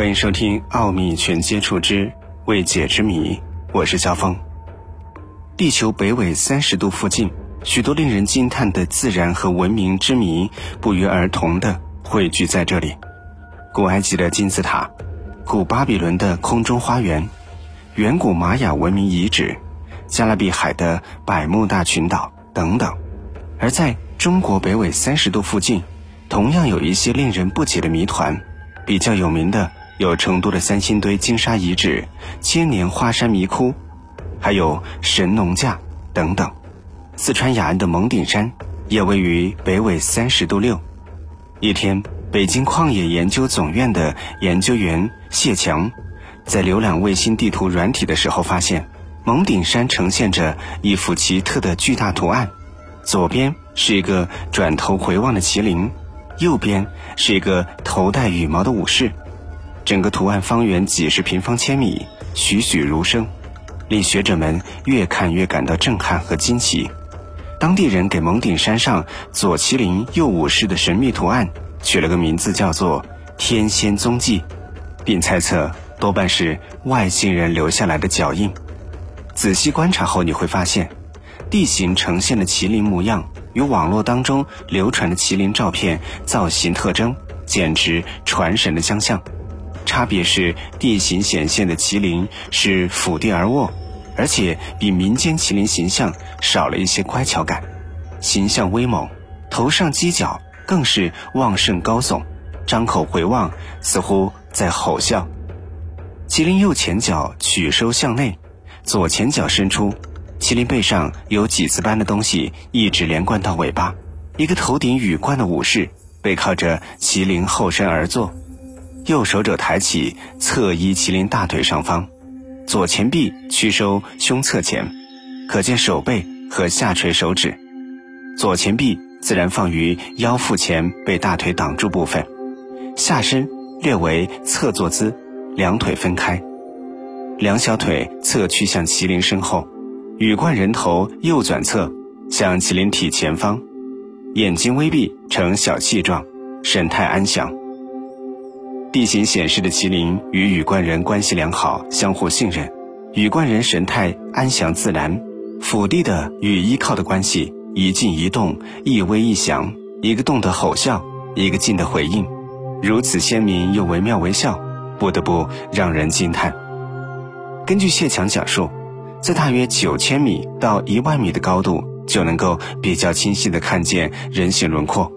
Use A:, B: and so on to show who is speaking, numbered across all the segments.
A: 欢迎收听《奥秘全接触之未解之谜》，我是肖峰。地球北纬三十度附近，许多令人惊叹的自然和文明之谜不约而同的汇聚在这里：古埃及的金字塔、古巴比伦的空中花园、远古玛雅文明遗址、加勒比海的百慕大群岛等等。而在中国北纬三十度附近，同样有一些令人不解的谜团。比较有名的有成都的三星堆金沙遗址、千年花山迷窟，还有神农架等等。四川雅安的蒙顶山也位于北纬三十度六。一天，北京矿业研究总院的研究员谢强在浏览卫星地图软体的时候，发现蒙顶山呈现着一幅奇特的巨大图案。左边是一个转头回望的麒麟，右边是一个头戴羽毛的武士，整个图案方圆几十平方千米，栩栩如生，令学者们越看越感到震撼和惊奇。当地人给蒙顶山上左麒麟右武士的神秘图案取了个名字，叫做“天仙踪迹”，并猜测多半是外星人留下来的脚印。仔细观察后，你会发现。地形呈现的麒麟模样与网络当中流传的麒麟照片造型特征简直传神的相像。差别是地形显现的麒麟是伏地而卧，而且比民间麒麟形象少了一些乖巧感，形象威猛，头上犄角更是旺盛高耸，张口回望似乎在吼啸。麒麟右前脚曲收向内，左前脚伸出。麒麟背上有几字般的东西，一直连贯到尾巴。一个头顶羽冠的武士背靠着麒麟后身而坐，右手肘抬起，侧依麒麟大腿上方，左前臂屈收胸侧前，可见手背和下垂手指。左前臂自然放于腰腹前被大腿挡住部分，下身略为侧坐姿，两腿分开，两小腿侧屈向麒麟身后。羽冠人头右转侧向麒麟体前方，眼睛微闭呈小气状，神态安详。地形显示的麒麟与羽冠人关系良好，相互信任。羽冠人神态安详自然，俯地的与依靠的关系，一静一动，一威一响，一个动的吼笑，一个静的回应，如此鲜明又惟妙惟肖，不得不让人惊叹。根据谢强讲述。在大约九千米到一万米的高度，就能够比较清晰地看见人形轮廓。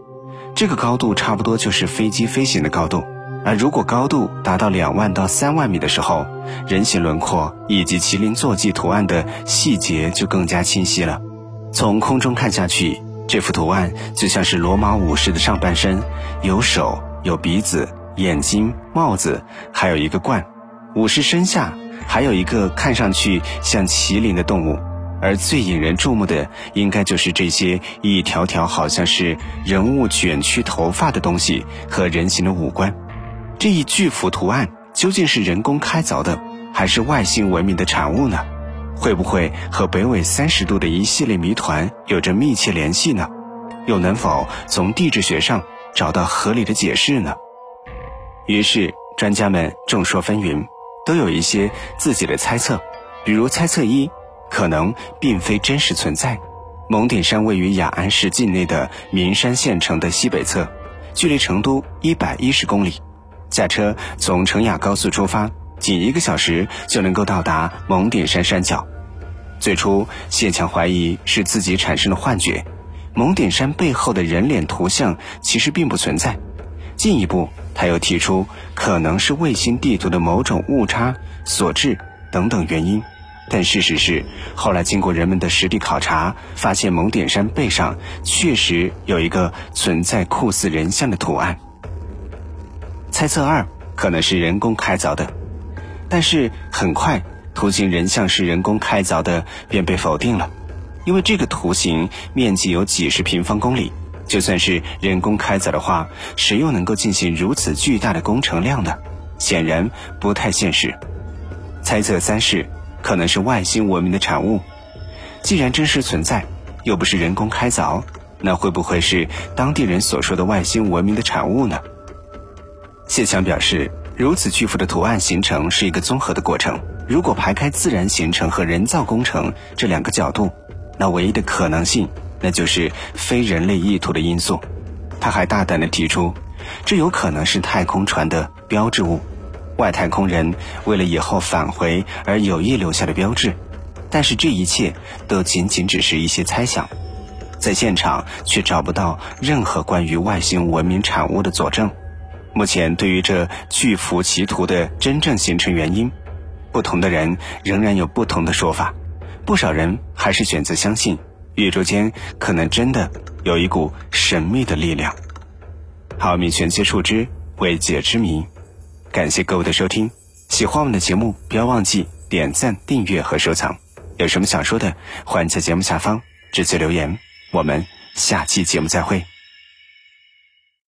A: 这个高度差不多就是飞机飞行的高度。而如果高度达到两万到三万米的时候，人形轮廓以及麒麟坐骑图案的细节就更加清晰了。从空中看下去，这幅图案就像是罗马武士的上半身，有手、有鼻子、眼睛、帽子，还有一个冠。武士身下。还有一个看上去像麒麟的动物，而最引人注目的，应该就是这些一条条好像是人物卷曲头发的东西和人形的五官。这一巨幅图案究竟是人工开凿的，还是外星文明的产物呢？会不会和北纬三十度的一系列谜团有着密切联系呢？又能否从地质学上找到合理的解释呢？于是，专家们众说纷纭。都有一些自己的猜测，比如猜测一，可能并非真实存在。蒙顶山位于雅安市境内的名山县城的西北侧，距离成都一百一十公里。驾车从成雅高速出发，仅一个小时就能够到达蒙顶山山脚。最初，谢强怀疑是自己产生了幻觉，蒙顶山背后的人脸图像其实并不存在。进一步，他又提出可能是卫星地图的某种误差所致等等原因，但事实是，后来经过人们的实地考察，发现蒙顶山背上确实有一个存在酷似人像的图案。猜测二可能是人工开凿的，但是很快图形人像是人工开凿的便被否定了，因为这个图形面积有几十平方公里。就算是人工开凿的话，谁又能够进行如此巨大的工程量呢？显然不太现实。猜测三是可能是外星文明的产物。既然真实存在，又不是人工开凿，那会不会是当地人所说的外星文明的产物呢？谢强表示，如此巨幅的图案形成是一个综合的过程。如果排开自然形成和人造工程这两个角度，那唯一的可能性，那就是非人类意图的因素。他还大胆地提出，这有可能是太空船的标志物，外太空人为了以后返回而有意留下的标志。但是这一切都仅仅只是一些猜想，在现场却找不到任何关于外星文明产物的佐证。目前，对于这巨幅奇图的真正形成原因，不同的人仍然有不同的说法。不少人还是选择相信，宇宙间可能真的有一股神秘的力量。好，米全接触之未解之谜，感谢各位的收听。喜欢我们的节目，不要忘记点赞、订阅和收藏。有什么想说的，欢迎在节目下方直接留言。我们下期节目再会。